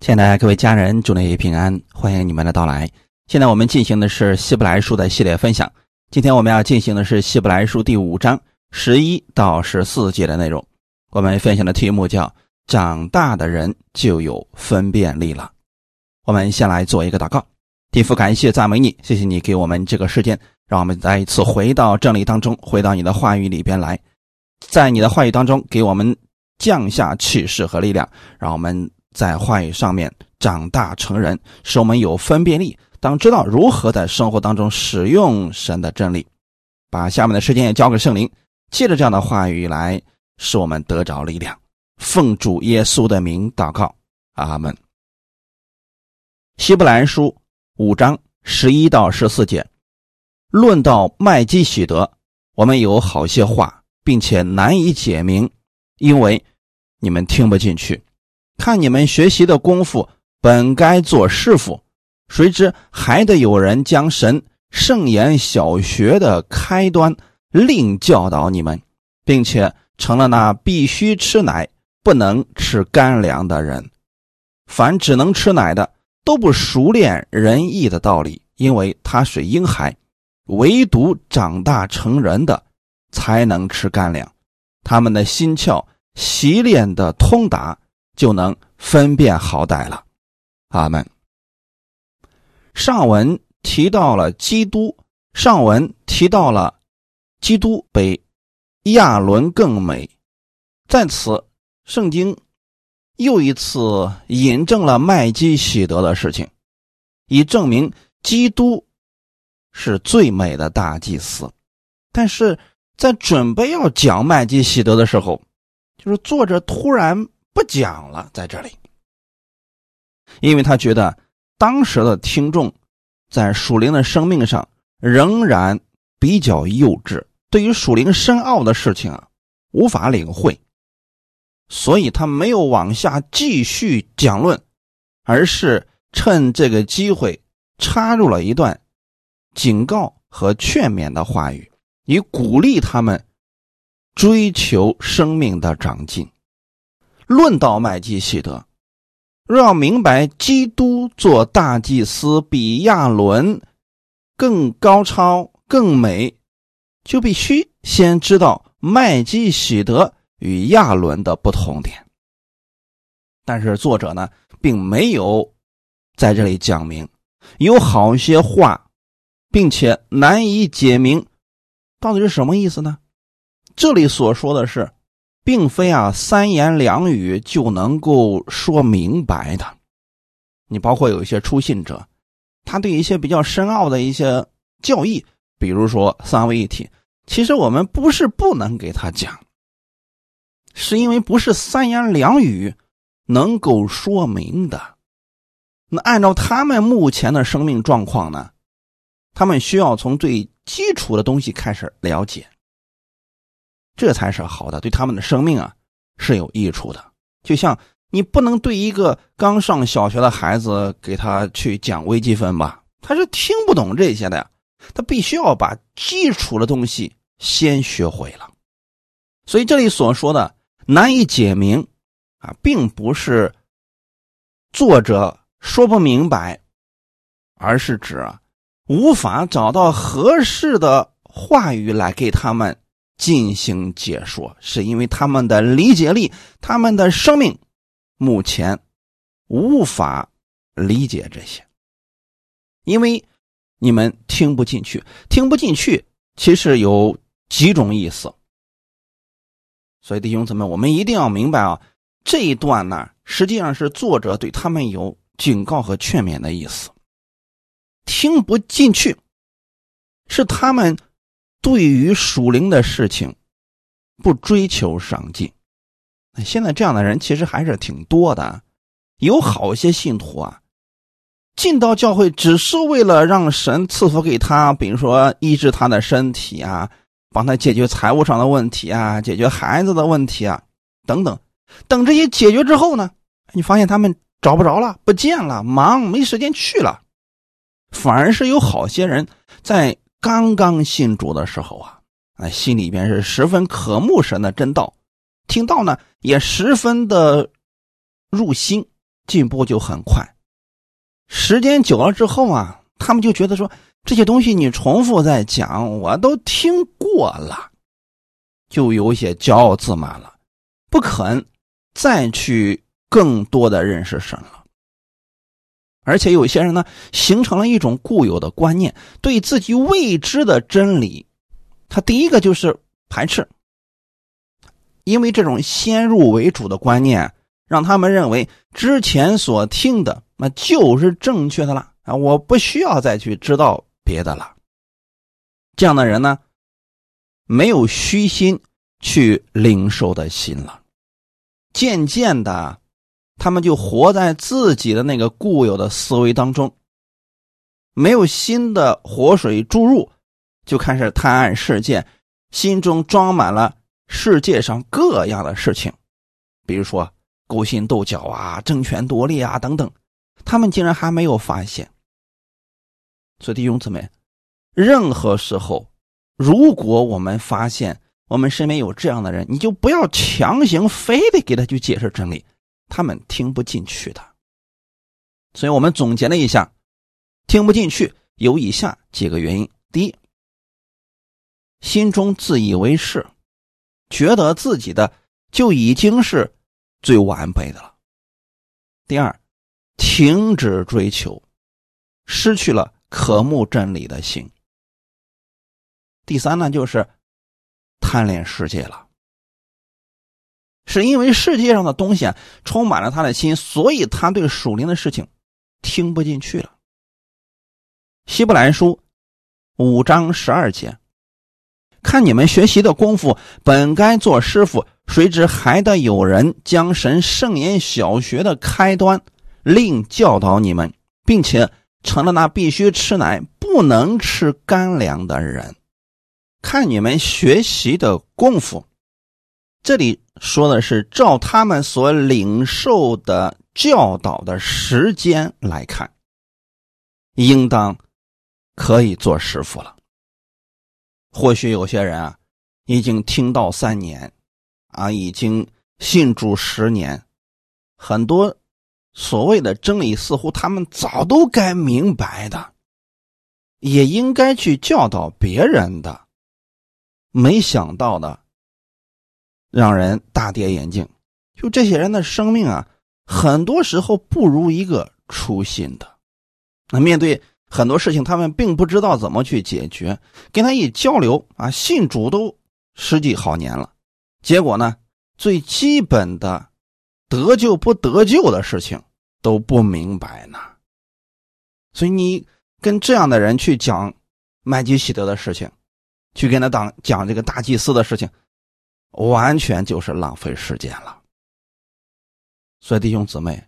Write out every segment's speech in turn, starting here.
亲爱的各位家人，祝你平安，欢迎你们的到来。现在我们进行的是希伯来书的系列分享。今天我们要进行的是希伯来书第五章十一到十四节的内容。我们分享的题目叫“长大的人就有分辨力了”。我们先来做一个祷告，天父感谢赞美你，谢谢你给我们这个时间，让我们再一次回到真理当中，回到你的话语里边来，在你的话语当中给我们降下启示和力量，让我们。在话语上面长大成人，使我们有分辨力，当知道如何在生活当中使用神的真理。把下面的时间也交给圣灵，借着这样的话语来使我们得着力量。奉主耶稣的名祷告，阿门。希伯来书五章十一到十四节，论到麦基喜德，我们有好些话，并且难以解明，因为你们听不进去。看你们学习的功夫，本该做师傅，谁知还得有人将神圣言小学的开端另教导你们，并且成了那必须吃奶不能吃干粮的人。凡只能吃奶的，都不熟练仁义的道理，因为他是婴孩；唯独长大成人的，才能吃干粮。他们的心窍习练的通达。就能分辨好歹了，阿门。上文提到了基督，上文提到了基督比亚伦更美，在此圣经又一次引证了麦基喜德的事情，以证明基督是最美的大祭司。但是在准备要讲麦基喜德的时候，就是作者突然。不讲了，在这里，因为他觉得当时的听众在属灵的生命上仍然比较幼稚，对于属灵深奥的事情无法领会，所以他没有往下继续讲论，而是趁这个机会插入了一段警告和劝勉的话语，以鼓励他们追求生命的长进。论到麦基喜德，若要明白基督做大祭司比亚伦更高超、更美，就必须先知道麦基喜德与亚伦的不同点。但是作者呢，并没有在这里讲明，有好些话，并且难以解明，到底是什么意思呢？这里所说的是。并非啊三言两语就能够说明白的。你包括有一些初信者，他对一些比较深奥的一些教义，比如说三位一体，其实我们不是不能给他讲，是因为不是三言两语能够说明的。那按照他们目前的生命状况呢，他们需要从最基础的东西开始了解。这才是好的，对他们的生命啊是有益处的。就像你不能对一个刚上小学的孩子给他去讲微积分吧，他是听不懂这些的呀。他必须要把基础的东西先学会了。所以这里所说的难以解明啊，并不是作者说不明白，而是指啊无法找到合适的话语来给他们。进行解说，是因为他们的理解力，他们的生命目前无法理解这些，因为你们听不进去，听不进去，其实有几种意思。所以弟兄姊妹，我们一定要明白啊，这一段呢，实际上是作者对他们有警告和劝勉的意思。听不进去，是他们。对于属灵的事情，不追求上进。现在这样的人其实还是挺多的，有好些信徒啊，进到教会只是为了让神赐福给他，比如说医治他的身体啊，帮他解决财务上的问题啊，解决孩子的问题啊，等等。等这些解决之后呢，你发现他们找不着了，不见了，忙没时间去了，反而是有好些人在。刚刚信主的时候啊，啊，心里边是十分渴慕神的真道，听到呢也十分的入心，进步就很快。时间久了之后啊，他们就觉得说这些东西你重复在讲，我都听过了，就有些骄傲自满了，不肯再去更多的认识神了。而且有些人呢，形成了一种固有的观念，对自己未知的真理，他第一个就是排斥，因为这种先入为主的观念，让他们认为之前所听的那就是正确的了啊！我不需要再去知道别的了。这样的人呢，没有虚心去领受的心了，渐渐的。他们就活在自己的那个固有的思维当中，没有新的活水注入，就开始贪爱世界，心中装满了世界上各样的事情，比如说勾心斗角啊、争权夺利啊等等，他们竟然还没有发现。所以弟兄姊妹，任何时候，如果我们发现我们身边有这样的人，你就不要强行非得给他去解释真理。他们听不进去的，所以我们总结了一下，听不进去有以下几个原因：第一，心中自以为是，觉得自己的就已经是最完备的了；第二，停止追求，失去了渴慕真理的心；第三呢，就是贪恋世界了。是因为世界上的东西啊充满了他的心，所以他对属灵的事情听不进去了。希伯来书五章十二节，看你们学习的功夫，本该做师傅，谁知还得有人将神圣言小学的开端另教导你们，并且成了那必须吃奶不能吃干粮的人。看你们学习的功夫。这里说的是照他们所领受的教导的时间来看，应当可以做师傅了。或许有些人啊，已经听到三年，啊，已经信主十年，很多所谓的真理似乎他们早都该明白的，也应该去教导别人的，没想到的。让人大跌眼镜，就这些人的生命啊，很多时候不如一个初心的。那面对很多事情，他们并不知道怎么去解决。跟他一交流啊，信主都十几好年了，结果呢，最基本的得救不得救的事情都不明白呢。所以你跟这样的人去讲麦基喜德的事情，去跟他当讲这个大祭司的事情。完全就是浪费时间了。所以弟兄姊妹，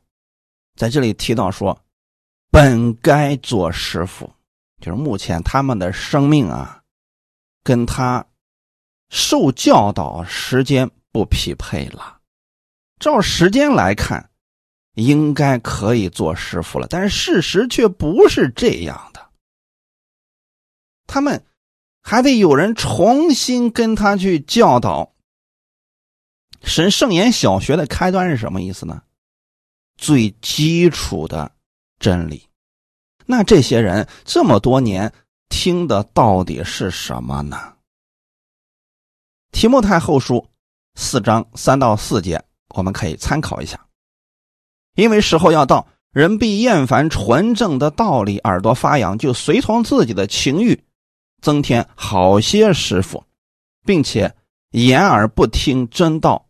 在这里提到说，本该做师傅，就是目前他们的生命啊，跟他受教导时间不匹配了。照时间来看，应该可以做师傅了，但是事实却不是这样的。他们还得有人重新跟他去教导。神圣言小学的开端是什么意思呢？最基础的真理。那这些人这么多年听的到底是什么呢？提摩太后书四章三到四节，我们可以参考一下。因为时候要到，人必厌烦纯正的道理，耳朵发痒，就随从自己的情欲，增添好些师傅，并且掩耳不听真道。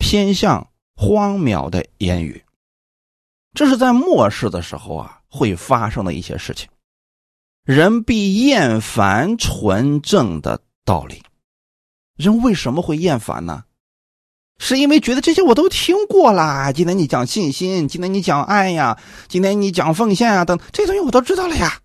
偏向荒谬的言语，这是在末世的时候啊会发生的一些事情。人必厌烦纯正的道理。人为什么会厌烦呢？是因为觉得这些我都听过啦。今天你讲信心，今天你讲爱呀，今天你讲奉献啊，等这些东西我都知道了呀。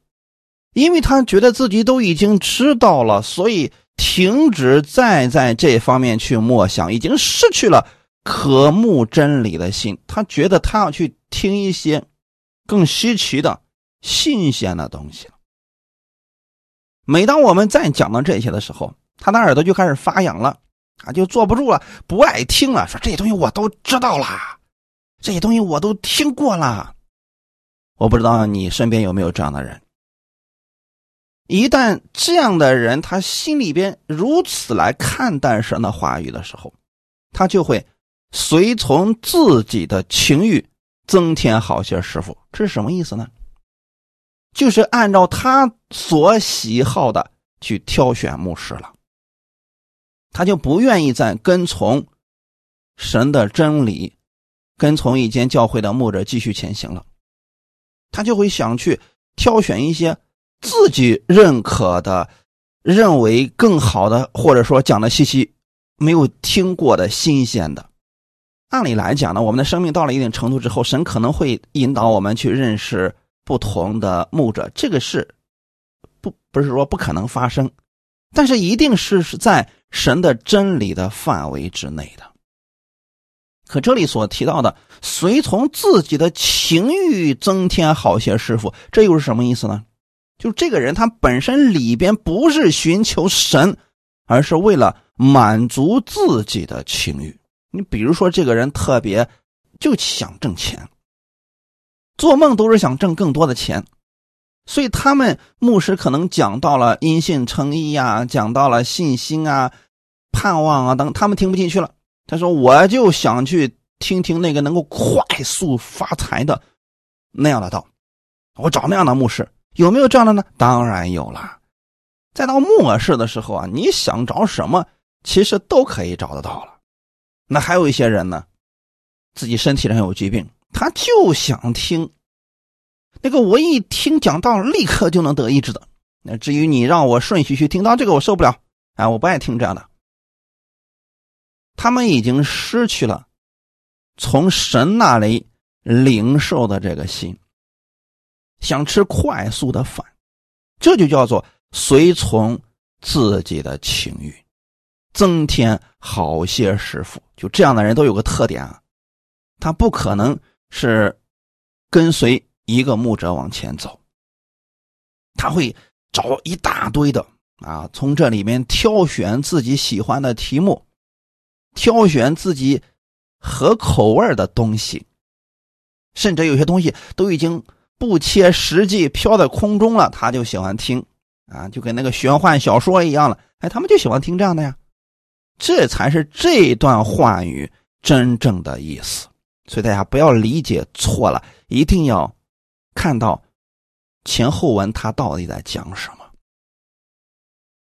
因为他觉得自己都已经知道了，所以停止再在这方面去默想，已经失去了。渴慕真理的心，他觉得他要去听一些更稀奇的、新鲜的东西了。每当我们再讲到这些的时候，他的耳朵就开始发痒了，啊，就坐不住了，不爱听了，说这些东西我都知道啦。这些东西我都听过了。我不知道你身边有没有这样的人。一旦这样的人他心里边如此来看待神的话语的时候，他就会随从自己的情欲增添好些师傅。这是什么意思呢？就是按照他所喜好的去挑选牧师了。他就不愿意再跟从神的真理，跟从一间教会的牧者继续前行了。他就会想去挑选一些。自己认可的、认为更好的，或者说讲的信息没有听过的新鲜的，按理来讲呢，我们的生命到了一定程度之后，神可能会引导我们去认识不同的牧者，这个是不不是说不可能发生，但是一定是是在神的真理的范围之内的。可这里所提到的随从自己的情欲增添好些师傅，这又是什么意思呢？就这个人，他本身里边不是寻求神，而是为了满足自己的情欲。你比如说，这个人特别就想挣钱，做梦都是想挣更多的钱，所以他们牧师可能讲到了因信称义呀，讲到了信心啊、盼望啊等，他们听不进去了。他说：“我就想去听听那个能够快速发财的那样的道，我找那样的牧师。”有没有这样的呢？当然有了。再到末世的时候啊，你想找什么，其实都可以找得到了。那还有一些人呢，自己身体上有疾病，他就想听那个，我一听讲道，立刻就能得医治的。那至于你让我顺序去听到这个，我受不了啊，我不爱听这样的。他们已经失去了从神那里领受的这个心。想吃快速的饭，这就叫做随从自己的情欲，增添好些师傅。就这样的人都有个特点啊，他不可能是跟随一个牧者往前走，他会找一大堆的啊，从这里面挑选自己喜欢的题目，挑选自己合口味的东西，甚至有些东西都已经。不切实际，飘在空中了，他就喜欢听，啊，就跟那个玄幻小说一样了。哎，他们就喜欢听这样的呀，这才是这段话语真正的意思。所以大家不要理解错了，一定要看到前后文，他到底在讲什么。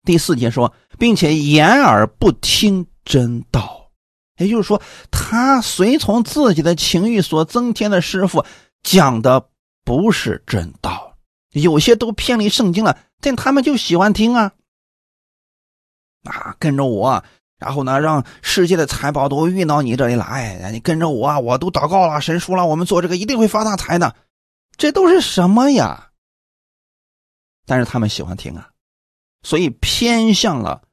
第四节说，并且掩耳不听真道，也就是说，他随从自己的情欲所增添的师傅讲的。不是真道，有些都偏离圣经了，但他们就喜欢听啊，啊，跟着我，然后呢，让世界的财宝都运到你这里来，你跟着我，我都祷告了，神说了，我们做这个一定会发大财的，这都是什么呀？但是他们喜欢听啊，所以偏向了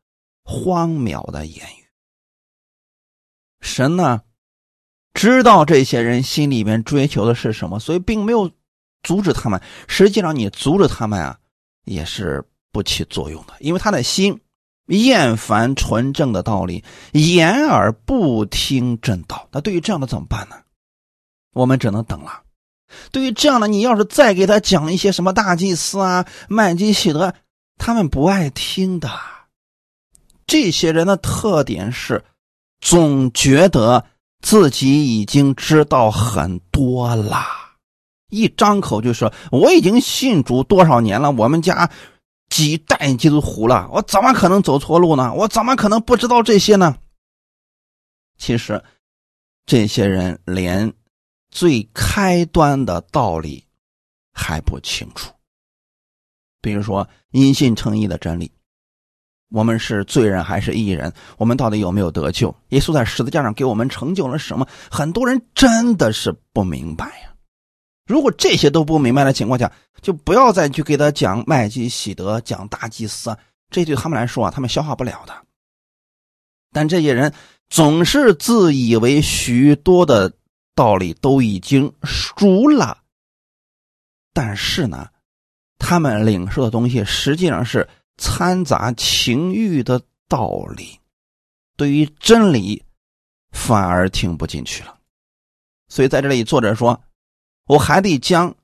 荒谬的言语。神呢，知道这些人心里面追求的是什么，所以并没有。阻止他们，实际上你阻止他们啊，也是不起作用的，因为他的心厌烦纯正的道理，掩耳不听正道。那对于这样的怎么办呢？我们只能等了。对于这样的，你要是再给他讲一些什么大祭司啊、麦基喜德，他们不爱听的。这些人的特点是，总觉得自己已经知道很多了。一张口就说我已经信主多少年了，我们家几代基督徒了，我怎么可能走错路呢？我怎么可能不知道这些呢？其实，这些人连最开端的道理还不清楚。比如说，因信称义的真理，我们是罪人还是义人？我们到底有没有得救？耶稣在十字架上给我们成就了什么？很多人真的是不明白呀。如果这些都不明白的情况下，就不要再去给他讲麦基喜德、讲大祭司，这对他们来说啊，他们消化不了的。但这些人总是自以为许多的道理都已经熟了，但是呢，他们领受的东西实际上是掺杂情欲的道理，对于真理反而听不进去了。所以在这里，作者说，我还得将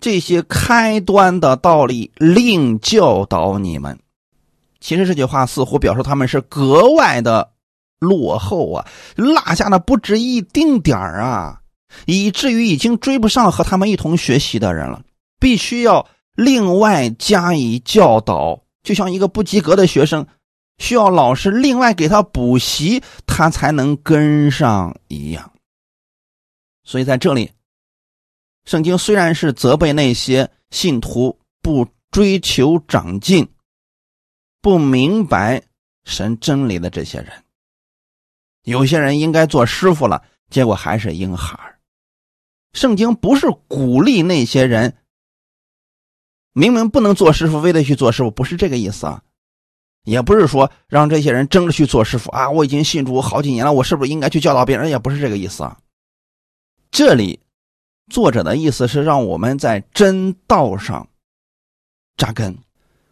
这些开端的道理另教导你们。其实这句话似乎表示他们是格外的落后啊，落下的不止一丁点儿啊，以至于已经追不上和他们一同学习的人了，必须要另外加以教导，就像一个不及格的学生需要老师另外给他补习，他才能跟上一样。所以在这里，圣经虽然是责备那些信徒不追求长进。不明白神真理的这些人，有些人应该做师傅了，结果还是婴孩圣经不是鼓励那些人，明明不能做师傅，非得去做师傅，不是这个意思啊。也不是说让这些人争着去做师傅啊。我已经信主好几年了，我是不是应该去教导别人？也不是这个意思啊。这里作者的意思是让我们在真道上扎根。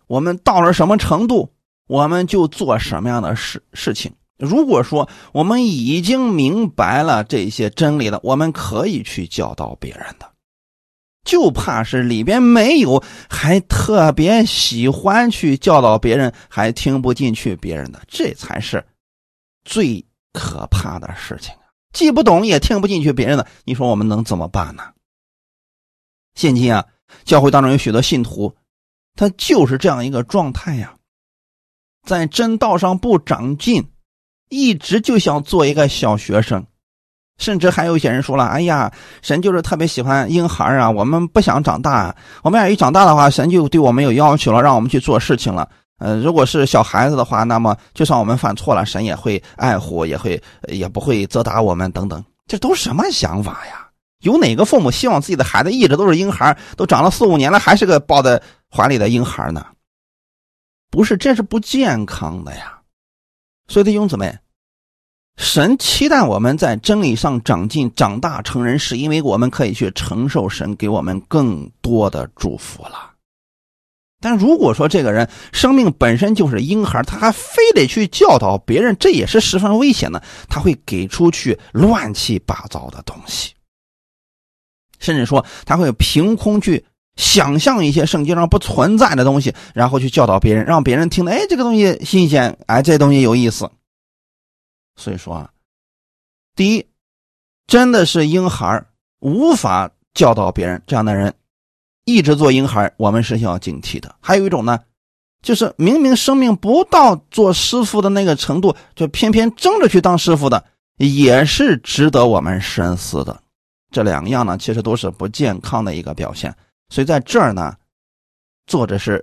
我们到了什么程度，我们就做什么样的事事情。如果说我们已经明白了这些真理了，我们可以去教导别人的。就怕是里边没有，还特别喜欢去教导别人，还听不进去别人的，这才是最可怕的事情啊！既不懂也听不进去别人的，你说我们能怎么办呢？现今啊，教会当中有许多信徒。他就是这样一个状态呀，在真道上不长进，一直就想做一个小学生，甚至还有一些人说了：“哎呀，神就是特别喜欢婴孩啊，我们不想长大，我们要一长大的话，神就对我们有要求了，让我们去做事情了。呃，如果是小孩子的话，那么就算我们犯错了，神也会爱护，也会也不会责打我们等等。这都什么想法呀？有哪个父母希望自己的孩子一直都是婴孩，都长了四五年了，还是个抱在？”怀里的婴孩呢？不是，这是不健康的呀。所以弟兄姊妹，神期待我们在真理上长进、长大成人，是因为我们可以去承受神给我们更多的祝福了。但如果说这个人生命本身就是婴孩，他还非得去教导别人，这也是十分危险的。他会给出去乱七八糟的东西，甚至说他会凭空去。想象一些圣经上不存在的东西，然后去教导别人，让别人听的，哎，这个东西新鲜，哎，这东西有意思。所以说啊，第一，真的是婴孩无法教导别人，这样的人一直做婴孩，我们是要警惕的。还有一种呢，就是明明生命不到做师傅的那个程度，就偏偏争着去当师傅的，也是值得我们深思的。这两样呢，其实都是不健康的一个表现。所以在这儿呢，作者是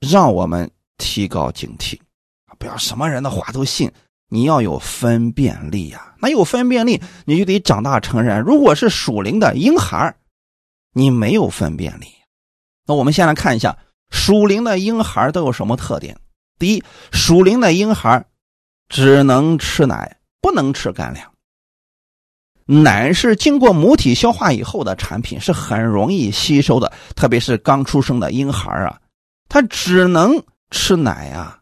让我们提高警惕不要什么人的话都信。你要有分辨力呀，那有分辨力，你就得长大成人。如果是属灵的婴孩你没有分辨力。那我们先来看一下属灵的婴孩都有什么特点。第一，属灵的婴孩只能吃奶，不能吃干粮。奶是经过母体消化以后的产品，是很容易吸收的，特别是刚出生的婴孩啊，他只能吃奶啊。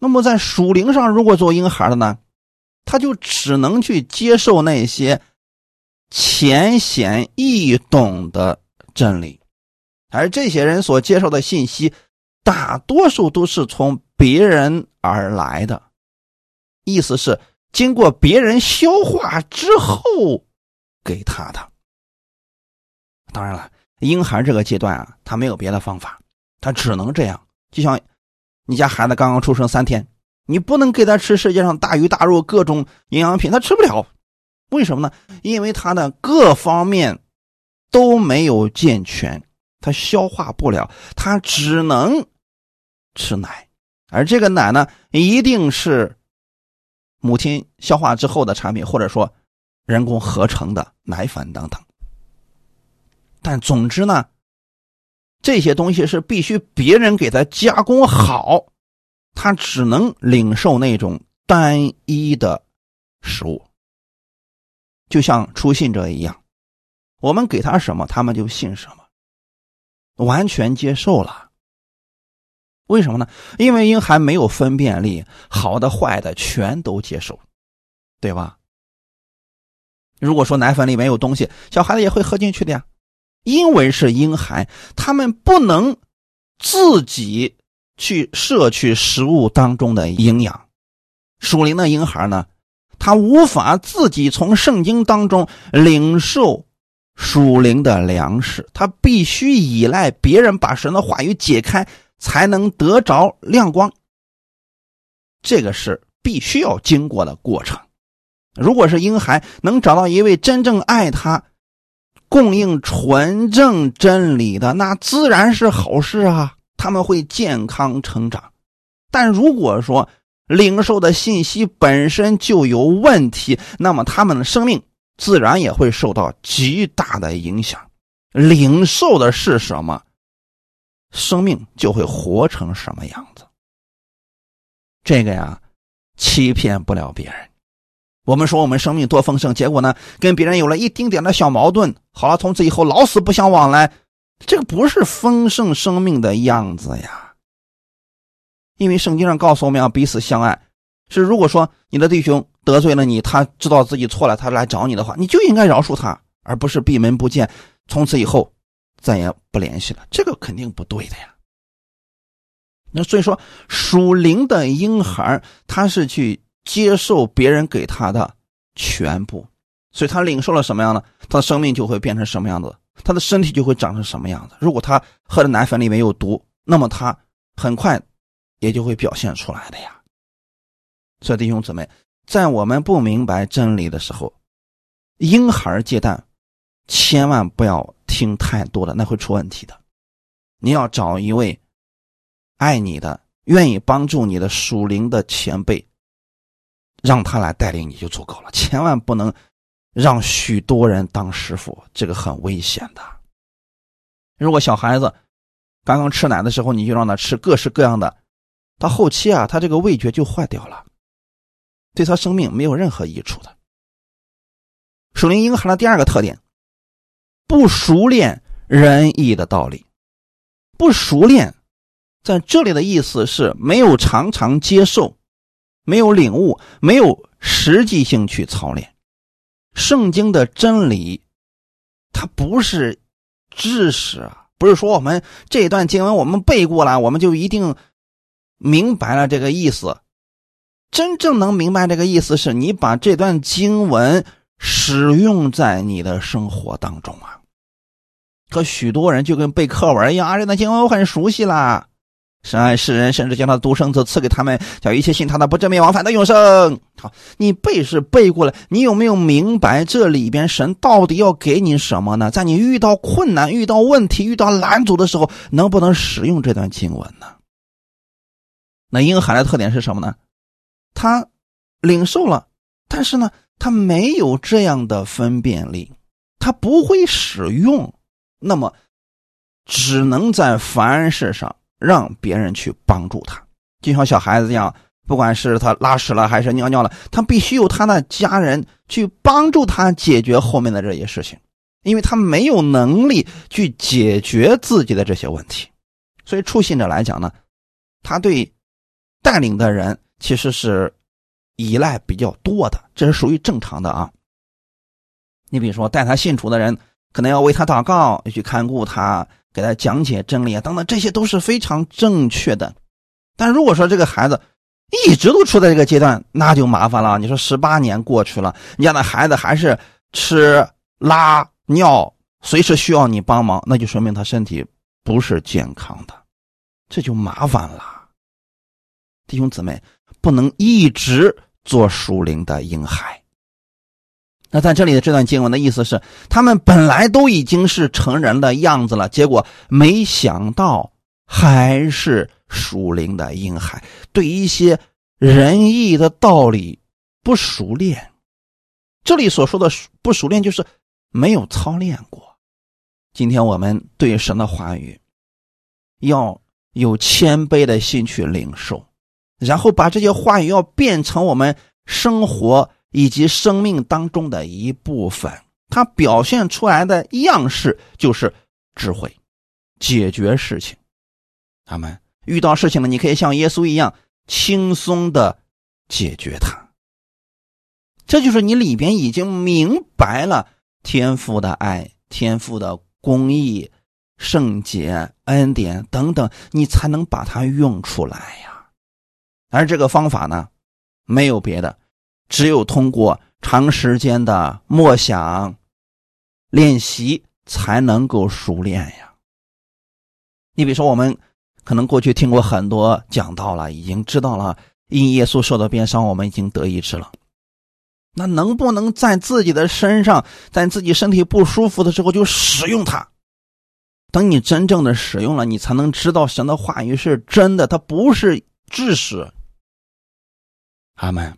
那么在属灵上，如果做婴孩的呢，他就只能去接受那些浅显易懂的真理，而这些人所接受的信息，大多数都是从别人而来的，意思是。经过别人消化之后给他的。当然了，婴孩这个阶段啊，他没有别的方法，他只能这样。就像你家孩子刚刚出生三天，你不能给他吃世界上大鱼大肉各种营养品，他吃不了。为什么呢？因为他的各方面都没有健全，他消化不了，他只能吃奶。而这个奶呢，一定是。母亲消化之后的产品，或者说人工合成的奶粉等等，但总之呢，这些东西是必须别人给他加工好，他只能领受那种单一的食物，就像初信者一样，我们给他什么，他们就信什么，完全接受了。为什么呢？因为婴孩没有分辨力，好的坏的全都接受，对吧？如果说奶粉里面有东西，小孩子也会喝进去的呀。因为是婴孩，他们不能自己去摄取食物当中的营养。属灵的婴孩呢，他无法自己从圣经当中领受属灵的粮食，他必须依赖别人把神的话语解开，才能得着亮光。这个是必须要经过的过程。如果是婴孩能找到一位真正爱他、供应纯正真理的，那自然是好事啊！他们会健康成长。但如果说领受的信息本身就有问题，那么他们的生命自然也会受到极大的影响。领受的是什么，生命就会活成什么样子。这个呀，欺骗不了别人。我们说我们生命多丰盛，结果呢，跟别人有了一丁点的小矛盾，好了，从此以后老死不相往来，这个不是丰盛生命的样子呀。因为圣经上告诉我们要彼此相爱，是如果说你的弟兄得罪了你，他知道自己错了，他来找你的话，你就应该饶恕他，而不是闭门不见，从此以后再也不联系了，这个肯定不对的呀。那所以说，属灵的婴孩他是去。接受别人给他的全部，所以他领受了什么样的，他的生命就会变成什么样子，他的身体就会长成什么样子。如果他喝的奶粉里面有毒，那么他很快也就会表现出来的呀。所以弟兄姊妹，在我们不明白真理的时候，婴孩接蛋，千万不要听太多的，那会出问题的。你要找一位爱你的、愿意帮助你的属灵的前辈。让他来带领你就足够了，千万不能让许多人当师傅，这个很危险的。如果小孩子刚刚吃奶的时候，你就让他吃各式各样的，到后期啊，他这个味觉就坏掉了，对他生命没有任何益处的。属灵婴孩的第二个特点，不熟练仁义的道理，不熟练，在这里的意思是没有常常接受。没有领悟，没有实际性去操练，圣经的真理，它不是知识啊，不是说我们这段经文我们背过了，我们就一定明白了这个意思。真正能明白这个意思，是你把这段经文使用在你的生活当中啊。可许多人就跟背课文一样啊，这段经文我很熟悉啦。神爱世人，甚至将他独生子赐给他们，叫一切信他的不正灭亡，反得永生。好，你背是背过了，你有没有明白这里边神到底要给你什么呢？在你遇到困难、遇到问题、遇到拦阻的时候，能不能使用这段经文呢？那婴孩的特点是什么呢？他领受了，但是呢，他没有这样的分辨力，他不会使用，那么只能在凡事上。让别人去帮助他，就像小孩子一样，不管是他拉屎了还是尿尿了，他必须有他的家人去帮助他解决后面的这些事情，因为他没有能力去解决自己的这些问题。所以初信者来讲呢，他对带领的人其实是依赖比较多的，这是属于正常的啊。你比如说带他信主的人，可能要为他祷告，要去看顾他。给他讲解真理啊，等等，这些都是非常正确的。但如果说这个孩子一直都处在这个阶段，那就麻烦了。你说十八年过去了，你家的孩子还是吃拉尿，随时需要你帮忙，那就说明他身体不是健康的，这就麻烦了。弟兄姊妹，不能一直做属灵的婴孩。那在这里的这段经文的意思是，他们本来都已经是成人的样子了，结果没想到还是属灵的婴孩，对一些仁义的道理不熟练。这里所说的不熟练，就是没有操练过。今天我们对神的话语，要有谦卑的心去领受，然后把这些话语要变成我们生活。以及生命当中的一部分，它表现出来的样式就是智慧，解决事情。他们遇到事情了，你可以像耶稣一样轻松的解决它。这就是你里边已经明白了天父的爱、天父的公义、圣洁、恩典等等，你才能把它用出来呀。而这个方法呢，没有别的，只有通过长时间的默想、练习，才能够熟练呀。你比如说，我们可能过去听过很多讲道了，已经知道了因耶稣受的鞭伤，我们已经得医治了。那能不能在自己的身上，在自己身体不舒服的时候就使用它？等你真正的使用了，你才能知道神的话语是真的，它不是知识。阿门。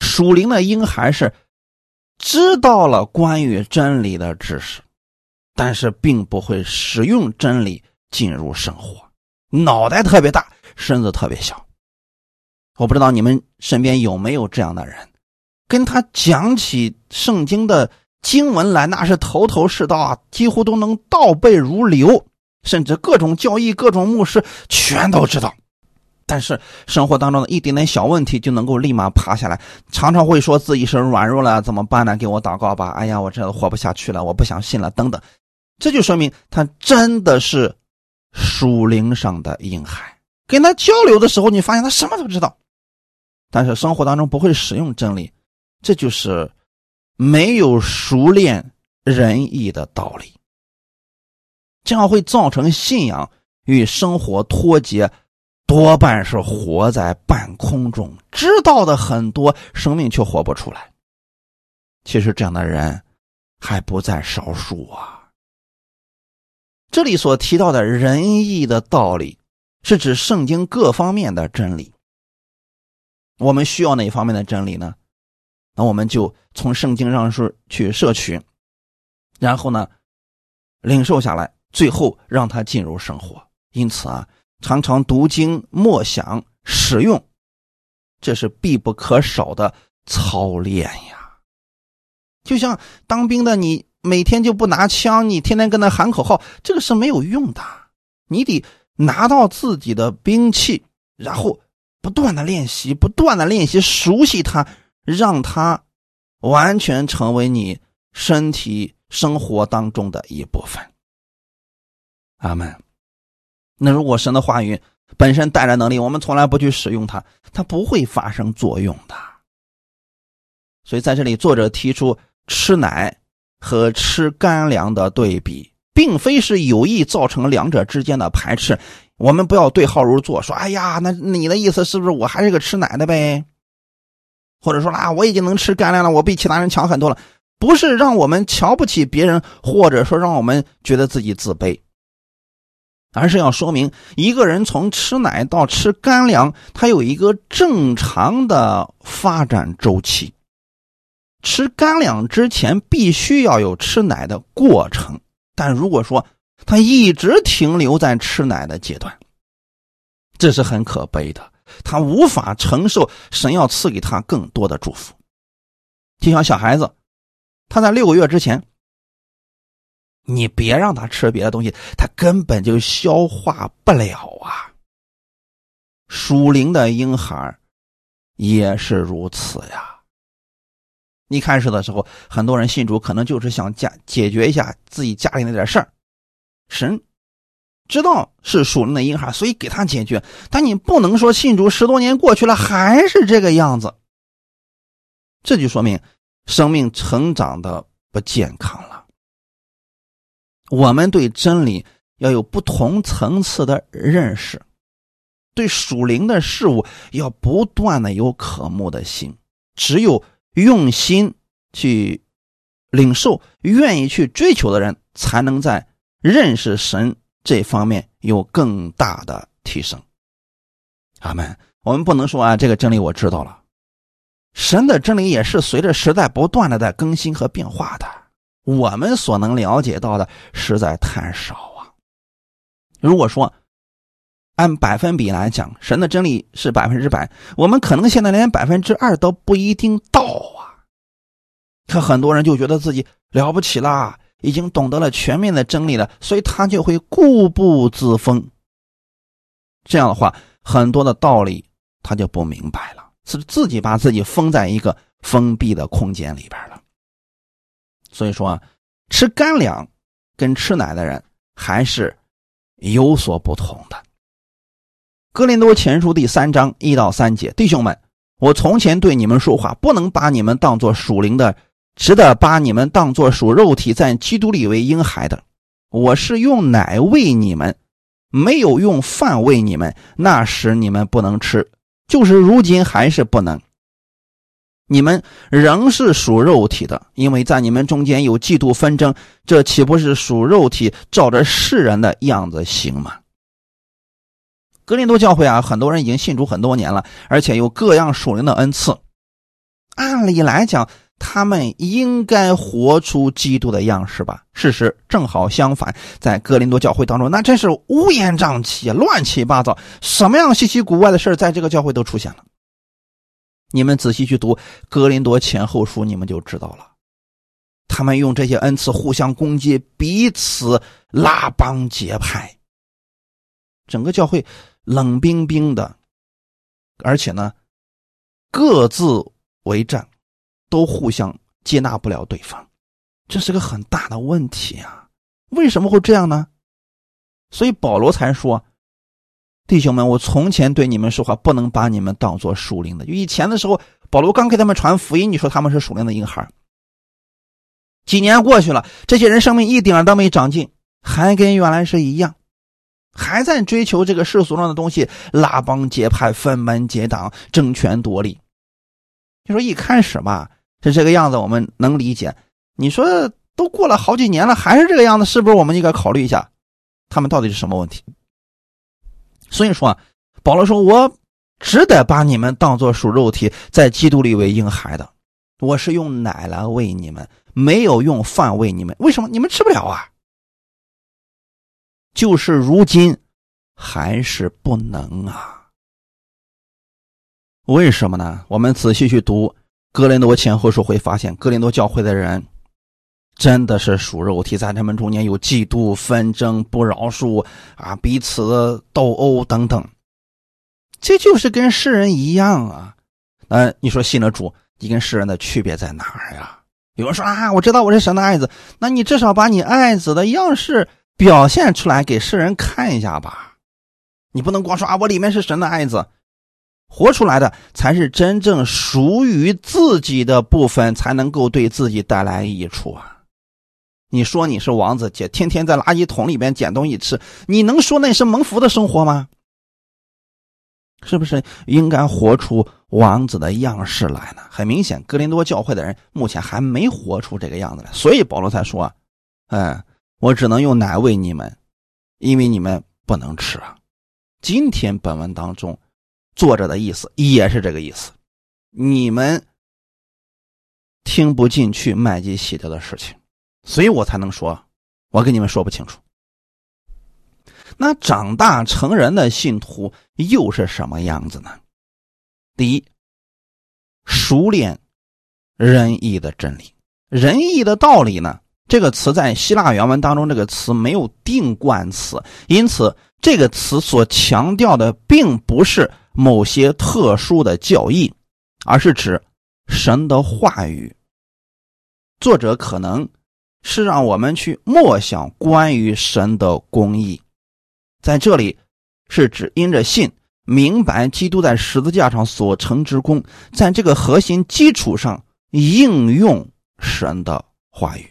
属灵的婴孩是知道了关于真理的知识，但是并不会使用真理进入生活。脑袋特别大，身子特别小。我不知道你们身边有没有这样的人。跟他讲起圣经的经文来，那是头头是道啊，几乎都能倒背如流，甚至各种教义、各种牧师全都知道。但是生活当中的一点点小问题就能够立马爬下来，常常会说自己是软弱了，怎么办呢？给我祷告吧！哎呀，我这活不下去了，我不想信了，等等。这就说明他真的是属灵上的婴孩。跟他交流的时候，你发现他什么都知道，但是生活当中不会使用真理。这就是没有熟练仁义的道理，这样会造成信仰与生活脱节，多半是活在半空中，知道的很多，生命却活不出来。其实这样的人还不在少数啊。这里所提到的仁义的道理，是指圣经各方面的真理。我们需要哪方面的真理呢？那我们就从圣经上是去摄取，然后呢，领受下来，最后让它进入生活。因此啊，常常读经、默想、使用，这是必不可少的操练呀。就像当兵的，你每天就不拿枪，你天天跟他喊口号，这个是没有用的。你得拿到自己的兵器，然后不断的练习，不断的练习，熟悉它。让它完全成为你身体生活当中的一部分。阿门。那如果神的话语本身带来能力，我们从来不去使用它，它不会发生作用的。所以在这里，作者提出吃奶和吃干粮的对比，并非是有意造成两者之间的排斥。我们不要对号入座，说：“哎呀，那你的意思是不是我还是个吃奶的呗？”或者说啦，我已经能吃干粮了，我比其他人强很多了。不是让我们瞧不起别人，或者说让我们觉得自己自卑，而是要说明一个人从吃奶到吃干粮，他有一个正常的发展周期。吃干粮之前必须要有吃奶的过程，但如果说他一直停留在吃奶的阶段，这是很可悲的。他无法承受神要赐给他更多的祝福，就像小孩子，他在六个月之前，你别让他吃别的东西，他根本就消化不了啊。属灵的婴孩也是如此呀。一开始的时候，很多人信主，可能就是想家解决一下自己家里那点事儿，神。知道是属灵的婴孩，所以给他解决。但你不能说信主十多年过去了还是这个样子，这就说明生命成长的不健康了。我们对真理要有不同层次的认识，对属灵的事物要不断的有渴慕的心。只有用心去领受、愿意去追求的人，才能在认识神。这方面有更大的提升，阿门。我们不能说啊，这个真理我知道了。神的真理也是随着时代不断的在更新和变化的，我们所能了解到的实在太少啊。如果说按百分比来讲，神的真理是百分之百，我们可能现在连百分之二都不一定到啊。可很多人就觉得自己了不起啦。已经懂得了全面的真理了，所以他就会固步自封。这样的话，很多的道理他就不明白了，是自己把自己封在一个封闭的空间里边了。所以说啊，吃干粮跟吃奶的人还是有所不同的。哥林多前书第三章一到三节，弟兄们，我从前对你们说话，不能把你们当作属灵的，只得把你们当作属肉体，在基督里为婴孩的。我是用奶喂你们，没有用饭喂你们。那时你们不能吃，就是如今还是不能。你们仍是属肉体的，因为在你们中间有嫉妒纷争，这岂不是属肉体，照着世人的样子行吗？格林多教会啊，很多人已经信主很多年了，而且有各样属灵的恩赐。按理来讲，他们应该活出基督的样式吧？事实正好相反，在格林多教会当中，那真是乌烟瘴气、乱七八糟，什么样稀奇古怪的事在这个教会都出现了。你们仔细去读格林多前后书，你们就知道了。他们用这些恩赐互相攻击，彼此拉帮结派，整个教会。冷冰冰的，而且呢，各自为战，都互相接纳不了对方，这是个很大的问题啊！为什么会这样呢？所以保罗才说：“弟兄们，我从前对你们说话，不能把你们当做属灵的。就以前的时候，保罗刚给他们传福音，你说他们是属灵的婴孩。几年过去了，这些人生命一点都没长进，还跟原来是一样。”还在追求这个世俗上的东西，拉帮结派、分门结党、争权夺利。你说一开始吧是这个样子，我们能理解。你说都过了好几年了，还是这个样子，是不是我们应该考虑一下，他们到底是什么问题？所以说啊，保罗说：“我只得把你们当做属肉体，在基督里为婴孩的。我是用奶来喂你们，没有用饭喂你们。为什么？你们吃不了啊？”就是如今，还是不能啊？为什么呢？我们仔细去读《哥林多前后书》，会发现哥林多教会的人真的是属肉体，在他们中间有嫉妒、纷争、不饶恕啊，彼此斗殴等等。这就是跟世人一样啊。嗯，你说信了主，你跟世人的区别在哪儿呀？有人说啊，我知道我是神的爱子，那你至少把你爱子的样式。表现出来给世人看一下吧，你不能光说啊，我里面是神的爱子，活出来的才是真正属于自己的部分，才能够对自己带来益处啊！你说你是王子姐，天天在垃圾桶里边捡东西吃，你能说那是蒙福的生活吗？是不是应该活出王子的样式来呢？很明显，格林多教会的人目前还没活出这个样子来，所以保罗才说，嗯。我只能用奶喂你们，因为你们不能吃啊。今天本文当中，作者的意思也是这个意思，你们听不进去麦基洗德的事情，所以我才能说，我跟你们说不清楚。那长大成人的信徒又是什么样子呢？第一，熟练仁义的真理，仁义的道理呢？这个词在希腊原文当中，这个词没有定冠词，因此这个词所强调的并不是某些特殊的教义，而是指神的话语。作者可能是让我们去默想关于神的公义，在这里是指因着信明白基督在十字架上所成之功，在这个核心基础上应用神的话语。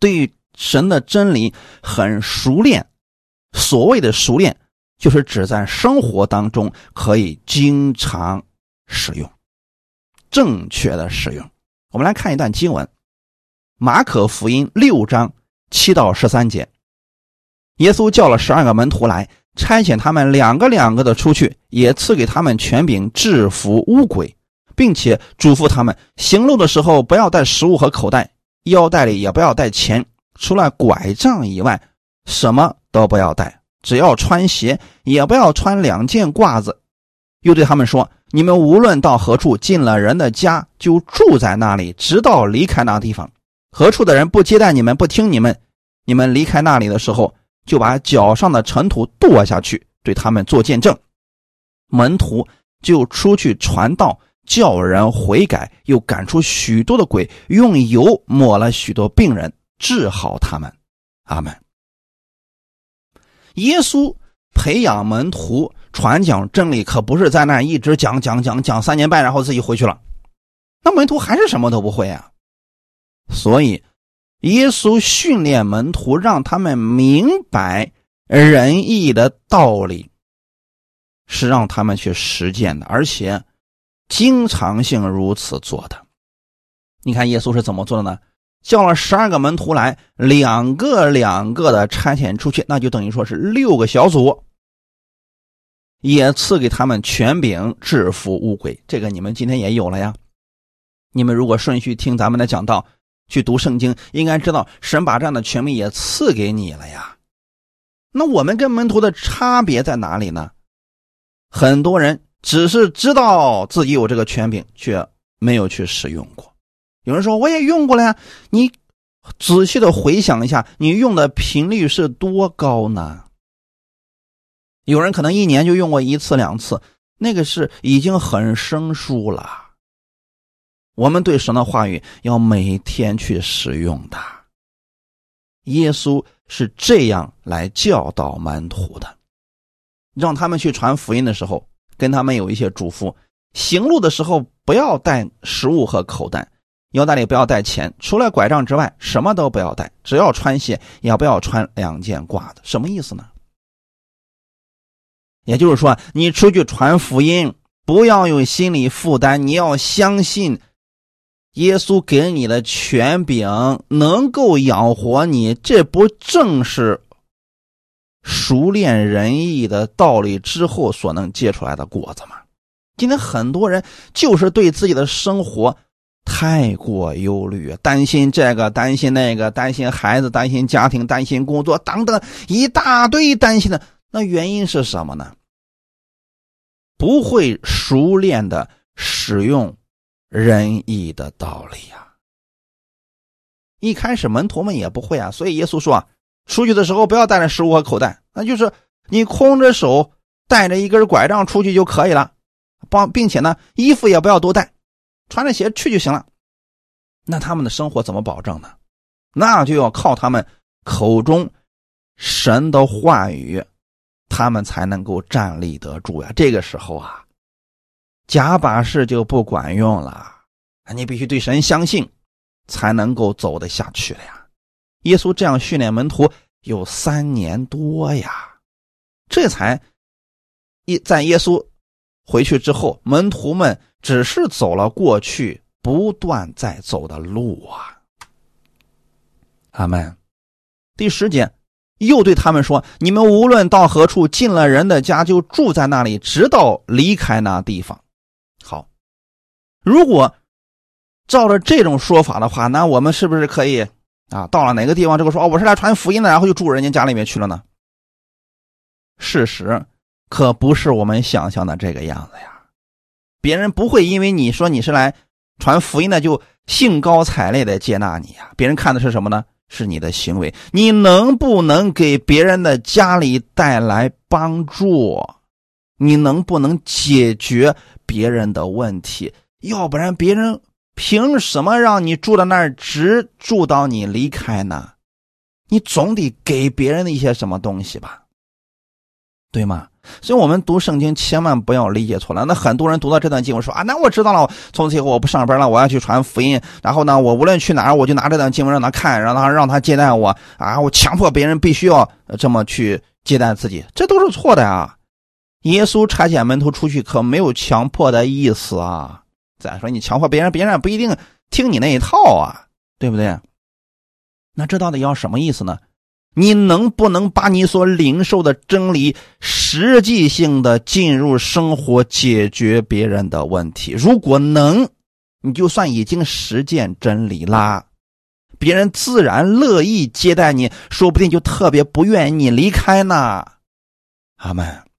对神的真理很熟练，所谓的熟练，就是指在生活当中可以经常使用，正确的使用。我们来看一段经文，《马可福音》六章七到十三节，耶稣叫了十二个门徒来，差遣他们两个两个的出去，也赐给他们权柄制服乌鬼，并且嘱咐他们行路的时候不要带食物和口袋。腰带里也不要带钱，除了拐杖以外，什么都不要带。只要穿鞋，也不要穿两件褂子。又对他们说：“你们无论到何处，进了人的家，就住在那里，直到离开那地方。何处的人不接待你们，不听你们，你们离开那里的时候，就把脚上的尘土跺下去，对他们做见证。”门徒就出去传道，叫人悔改，又赶出许多的鬼，用油抹了许多病人，治好他们。阿门。耶稣培养门徒传讲真理，可不是在那一直讲讲讲讲三年半，然后自己回去了。那门徒还是什么都不会啊。所以，耶稣训练门徒，让他们明白仁义的道理，是让他们去实践的，而且。经常性如此做的，你看耶稣是怎么做的呢？叫了十二个门徒来，两个两个的差遣出去，那就等于说是六个小组，也赐给他们权柄制服乌鬼。这个你们今天也有了呀。你们如果顺序听咱们的讲道，去读圣经，应该知道神把这样的权柄也赐给你了呀。那我们跟门徒的差别在哪里呢？很多人。只是知道自己有这个权柄，却没有去使用过。有人说我也用过了呀，你仔细的回想一下，你用的频率是多高呢？有人可能一年就用过一次两次，那个是已经很生疏了。我们对神的话语要每天去使用的。耶稣是这样来教导门徒的，让他们去传福音的时候。跟他们有一些嘱咐：行路的时候不要带食物和口袋，腰带里不要带钱，除了拐杖之外，什么都不要带。只要穿鞋，也不要穿两件褂子。什么意思呢？也就是说，你出去传福音，不要有心理负担，你要相信耶稣给你的权柄能够养活你。这不正是？熟练仁义的道理之后所能结出来的果子吗？今天很多人就是对自己的生活太过忧虑，担心这个，担心那个，担心孩子，担心家庭，担心工作等等一大堆担心的。那原因是什么呢？不会熟练的使用仁义的道理呀。一开始门徒们也不会啊，所以耶稣说啊。出去的时候不要带着食物和口袋，那就是你空着手带着一根拐杖出去就可以了，帮并且呢衣服也不要多带，穿着鞋去就行了。那他们的生活怎么保证呢？那就要靠他们口中神的话语，他们才能够站立得住呀。这个时候啊，假把式就不管用了，你必须对神相信，才能够走得下去了呀。耶稣这样训练门徒有三年多呀，这才一在耶稣回去之后，门徒们只是走了过去不断在走的路啊。阿门。第十节又对他们说：“你们无论到何处，进了人的家就住在那里，直到离开那地方。”如果照着这种说法的话，那我们是不是可以？啊，到了哪个地方，这个说哦，我是来传福音的，然后就住人家家里面去了呢？事实可不是我们想象的这个样子呀。别人不会因为你说你是来传福音的，就兴高采烈的接纳你呀。别人看的是什么呢？是你的行为，你能不能给别人的家里带来帮助？你能不能解决别人的问题？要不然别人。凭什么让你住在那儿，直住到你离开呢？你总得给别人的一些什么东西吧，对吗？所以，我们读圣经千万不要理解错了。那很多人读到这段经文说啊，那我知道了，从此以后我不上班了，我要去传福音。然后呢，我无论去哪儿，我就拿这段经文让他看，让他让他接待我啊，我强迫别人必须要这么去接待自己，这都是错的啊！耶稣差遣门徒出去，可没有强迫的意思啊。再说你强迫别人，别人不一定听你那一套啊，对不对？那这到底要什么意思呢？你能不能把你所领受的真理实际性的进入生活，解决别人的问题？如果能，你就算已经实践真理啦，别人自然乐意接待你，说不定就特别不愿意你离开呢。阿门。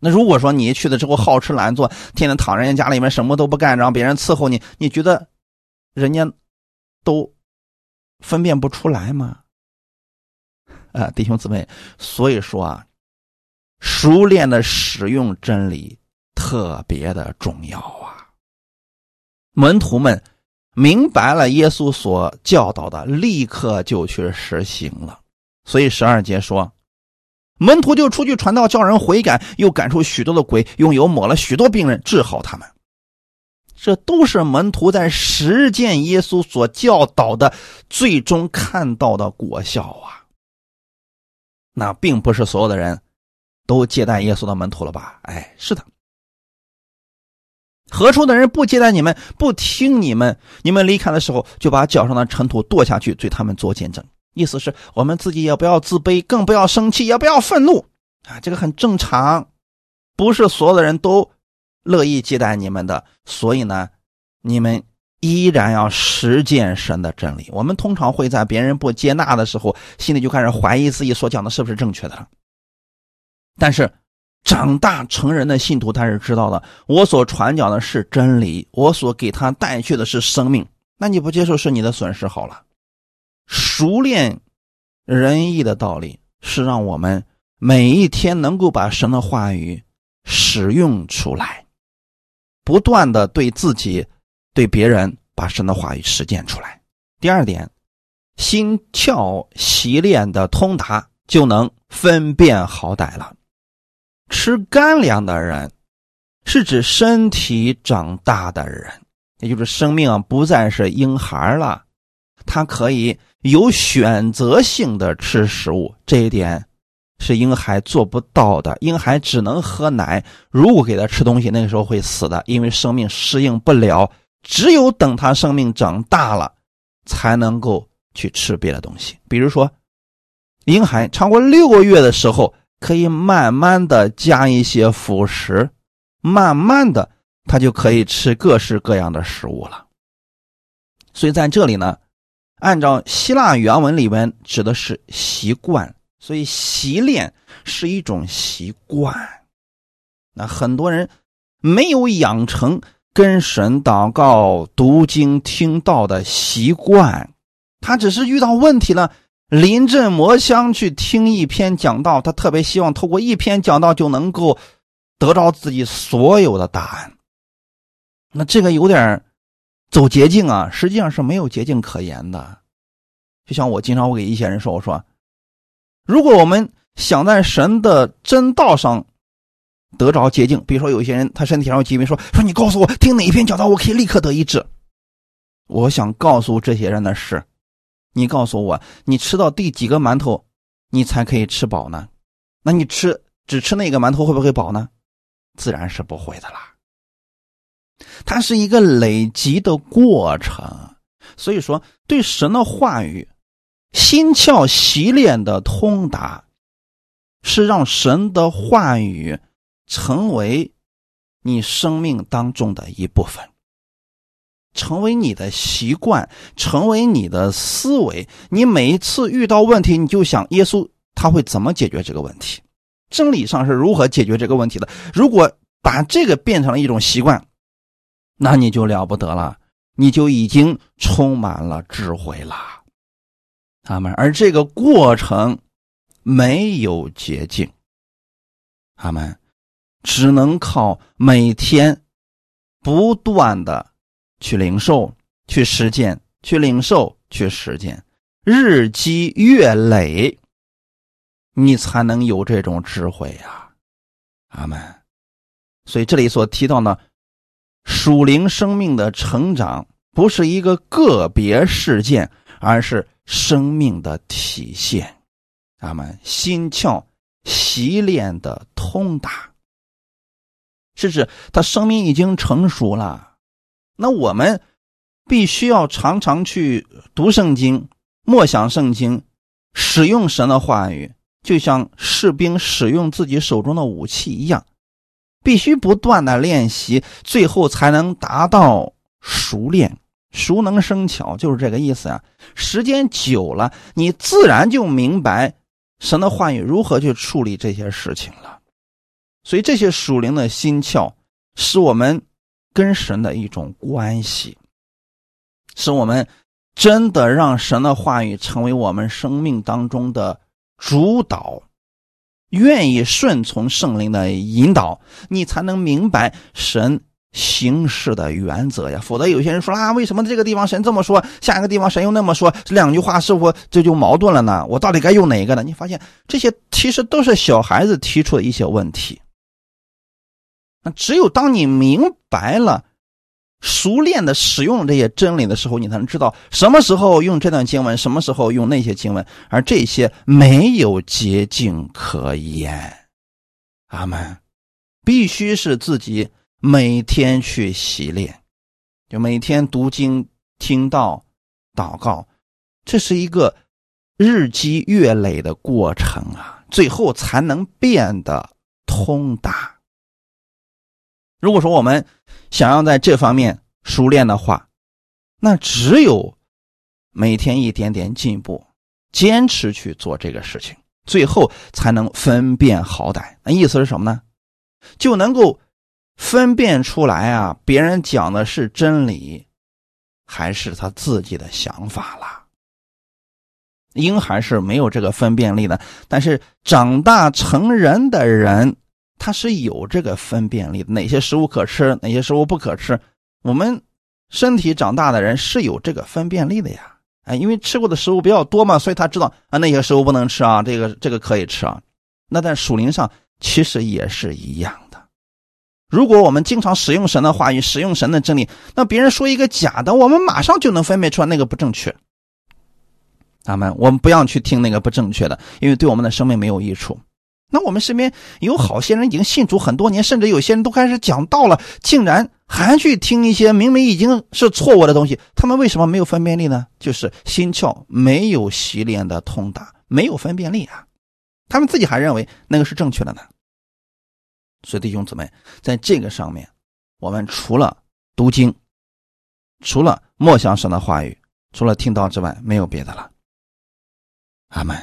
那如果说你去了之后好吃懒做，天天躺人家家里面什么都不干，让别人伺候你，你觉得人家都分辨不出来吗？啊，弟兄姊妹，所以说啊，熟练的使用真理特别的重要啊。门徒们明白了耶稣所教导的，立刻就去实行了。所以十二节说，门徒就出去传道，叫人悔改，又赶出许多的鬼，用油抹了许多病人，治好他们。这都是门徒在实践耶稣所教导的，最终看到的果效啊！那并不是所有的人都接待耶稣的门徒了吧？哎，是的。何处的人不接待你们，不听你们，你们离开的时候，就把脚上的尘土跺下去，对他们做见证。意思是我们自己也不要自卑，更不要生气，也不要愤怒啊！这个很正常，不是所有的人都。乐意接待你们的，所以呢，你们依然要实践神的真理。我们通常会在别人不接纳的时候，心里就开始怀疑自己所讲的是不是正确的了。但是，长大成人的信徒他是知道的，我所传讲的是真理，我所给他带去的是生命。那你不接受是你的损失。好了，熟练仁义的道理是让我们每一天能够把神的话语使用出来。不断的对自己、对别人把神的话语实践出来。第二点，心窍习练的通达，就能分辨好歹了。吃干粮的人，是指身体长大的人，也就是生命不再是婴孩了，他可以有选择性的吃食物。这一点。是婴孩做不到的，婴孩只能喝奶。如果给他吃东西，那个时候会死的，因为生命适应不了。只有等他生命长大了，才能够去吃别的东西。比如说，婴孩超过六个月的时候，可以慢慢的加一些辅食，慢慢的他就可以吃各式各样的食物了。所以在这里呢，按照希腊原文里面指的是习惯。所以习练是一种习惯，那很多人没有养成跟神祷告、读经、听道的习惯，他只是遇到问题了，临阵磨枪去听一篇讲道，他特别希望透过一篇讲道就能够得到自己所有的答案。那这个有点走捷径啊，实际上是没有捷径可言的。就像我经常会给一些人说，我说。如果我们想在神的真道上得着捷径，比如说有些人他身体上有疾病，说说你告诉我听哪一篇讲道，我可以立刻得医治。我想告诉这些人的是，你告诉我你吃到第几个馒头，你才可以吃饱呢？那你吃只吃那个馒头会不会饱呢？自然是不会的啦。它是一个累积的过程，所以说对神的话语。心窍习练的通达，是让神的话语成为你生命当中的一部分，成为你的习惯，成为你的思维。你每一次遇到问题，你就想耶稣他会怎么解决这个问题？真理上是如何解决这个问题的？如果把这个变成了一种习惯，那你就了不得了，你就已经充满了智慧了。他们，而这个过程没有捷径，他们只能靠每天不断的去领受、去实践、去领受、去实践，日积月累，你才能有这种智慧呀，阿门。所以这里所提到的属灵生命的成长，不是一个个别事件，而是。生命的体现，阿门。心窍习练的通达，是指他生命已经成熟了。那我们必须要常常去读圣经、默想圣经、使用神的话语，就像士兵使用自己手中的武器一样，必须不断的练习，最后才能达到熟练。熟能生巧，就是这个意思啊。时间久了，你自然就明白神的话语如何去处理这些事情了。所以，这些属灵的心窍，是我们跟神的一种关系，是我们真的让神的话语成为我们生命当中的主导，愿意顺从圣灵的引导，你才能明白神行事的原则呀。否则有些人说啊，为什么这个地方神这么说，下一个地方神又那么说？这两句话是否这就矛盾了呢？我到底该用哪一个呢？你发现这些其实都是小孩子提出的一些问题。那只有当你明白了。熟练的使用这些真理的时候，你才能知道什么时候用这段经文，什么时候用那些经文，而这些没有捷径可言。阿门。必须是自己每天去习练，就每天读经、听到、祷告，这是一个日积月累的过程啊，最后才能变得通达。如果说我们想要在这方面熟练的话，那只有每天一点点进步，坚持去做这个事情，最后才能分辨好歹。那意思是什么呢？就能够分辨出来啊，别人讲的是真理，还是他自己的想法啦。婴孩是没有这个分辨力的，但是长大成人的人。他是有这个分辨力的，哪些食物可吃，哪些食物不可吃。我们身体长大的人是有这个分辨力的呀，哎，因为吃过的食物比较多嘛，所以他知道啊，那些食物不能吃啊，这个这个可以吃啊。那在属灵上其实也是一样的。如果我们经常使用神的话语，使用神的真理，那别人说一个假的，我们马上就能分辨出来那个不正确。阿门。我们不要去听那个不正确的，因为对我们的生命没有益处。那我们身边有好些人已经信主很多年，甚至有些人都开始讲道了，竟然还去听一些明明已经是错误的东西。他们为什么没有分辨力呢？就是心窍没有习练的通达，没有分辨力啊！他们自己还认为那个是正确的呢。所以弟兄姊妹，在这个上面，我们除了读经，除了默想神的话语，除了听到之外，没有别的了。阿门。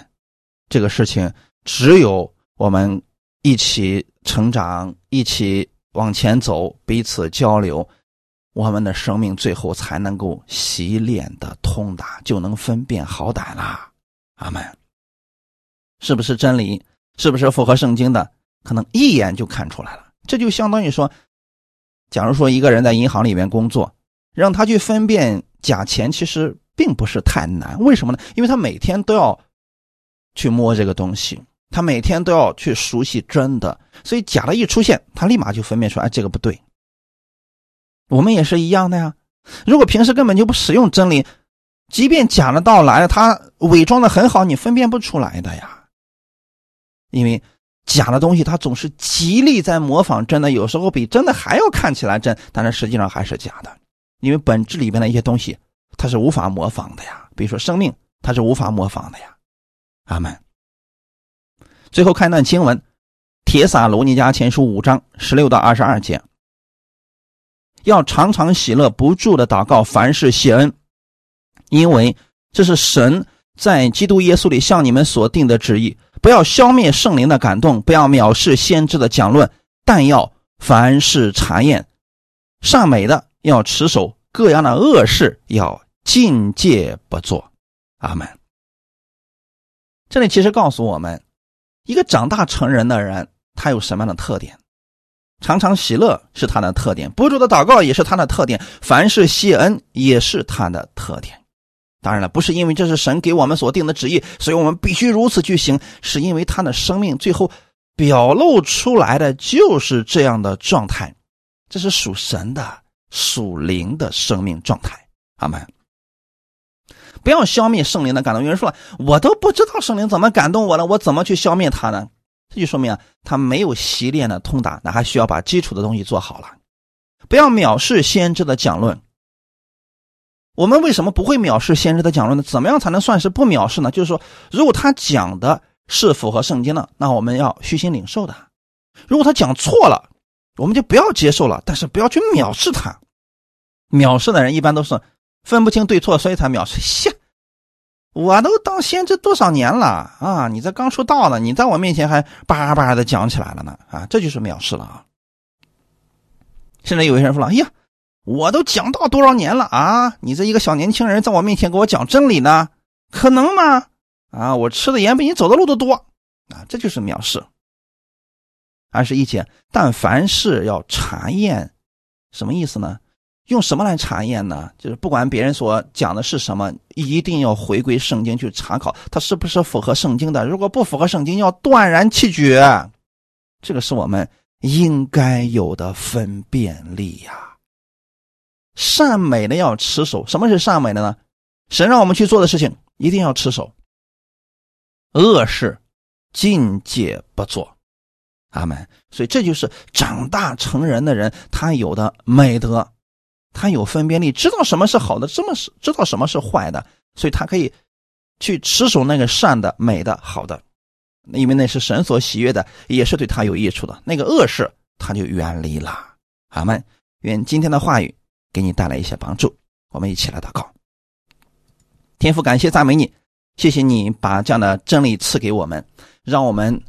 这个事情只有。我们一起成长，一起往前走，彼此交流，我们的生命最后才能够习练的通达，就能分辨好歹啦。阿门。是不是真理？是不是符合圣经的？可能一眼就看出来了。这就相当于说，假如说一个人在银行里面工作，让他去分辨假钱，其实并不是太难。为什么呢？因为他每天都要去摸这个东西。他每天都要去熟悉真的，所以假的一出现，他立马就分辨出来，这个不对。我们也是一样的呀。如果平时根本就不使用真理，即便假的到来了，他伪装的很好，你分辨不出来的呀。因为假的东西，它总是极力在模仿真的，有时候比真的还要看起来真，但是实际上还是假的。因为本质里边的一些东西，它是无法模仿的呀。比如说生命，它是无法模仿的呀。阿门。最后看一段经文，《铁撒罗尼迦前书》五章十六到二十二节，要常常喜乐，不住的祷告，凡事谢恩，因为这是神在基督耶稣里向你们所定的旨意。不要消灭圣灵的感动，不要藐视先知的讲论，但要凡事查验，善美的要持守，各样的恶事要禁戒不做。阿门。这里其实告诉我们。一个长大成人的人，他有什么样的特点？常常喜乐是他的特点，不住的祷告也是他的特点，凡事谢恩也是他的特点。当然了，不是因为这是神给我们所定的旨意，所以我们必须如此去行，是因为他的生命最后表露出来的就是这样的状态，这是属神的、属灵的生命状态。阿门。不要消灭圣灵的感动。有人说了，我都不知道圣灵怎么感动我了，我怎么去消灭他呢？这就说明啊，他没有习练的通达，那还需要把基础的东西做好了。不要藐视先知的讲论。我们为什么不会藐视先知的讲论呢？怎么样才能算是不藐视呢？就是说，如果他讲的是符合圣经的，那我们要虚心领受的；如果他讲错了，我们就不要接受了，但是不要去藐视他。藐视的人一般都是。分不清对错，所以才藐视。切，我都当先知多少年了啊！你这刚出道呢，你在我面前还叭叭的讲起来了呢啊！这就是藐视了啊！现在有些人说了：“哎呀，我都讲道多少年了啊！你这一个小年轻人在我面前给我讲真理呢？可能吗？啊，我吃的盐比你走的路都多啊！这就是藐视。二十一节，但凡事要查验，什么意思呢？用什么来查验呢？就是不管别人所讲的是什么，一定要回归圣经去查考，它是不是符合圣经的。如果不符合圣经，要断然弃绝。这个是我们应该有的分辨力呀。善美的要持守，什么是善美的呢？神让我们去做的事情一定要持守，恶事尽戒不做。阿门。所以这就是长大成人的人他有的美德。他有分辨力，知道什么是好的，这么是知道什么是坏的，所以他可以去持守那个善的、美的、好的，因为那是神所喜悦的，也是对他有益处的。那个恶事他就远离了。阿门。愿今天的话语给你带来一些帮助。我们一起来祷告。天父，感谢赞美你，谢谢你把这样的真理赐给我们，让我们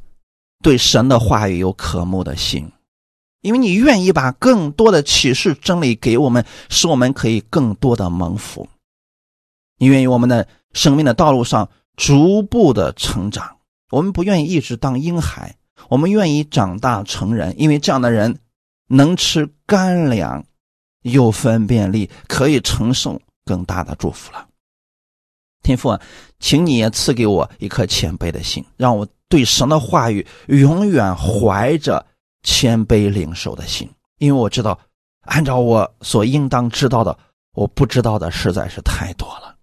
对神的话语有渴慕的心。因为你愿意把更多的启示真理给我们，使我们可以更多的蒙福。你愿意我们的生命的道路上逐步的成长。我们不愿意一直当婴孩，我们愿意长大成人。因为这样的人能吃干粮，有分辨力，可以承受更大的祝福了。天父啊，请你也赐给我一颗谦卑的心，让我对神的话语永远怀着。谦卑领受的心，因为我知道，按照我所应当知道的，我不知道的实在是太多了。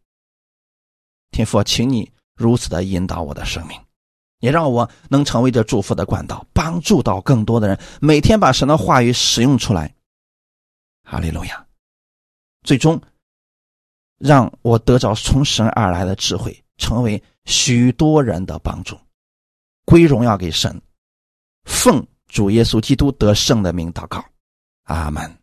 天父，请你如此的引导我的生命，也让我能成为这祝福的管道，帮助到更多的人，每天把神的话语使用出来。哈利路亚！最终，让我得着从神而来的智慧，成为许多人的帮助，归荣耀给神，奉。主耶稣基督得胜的名祷告，阿门。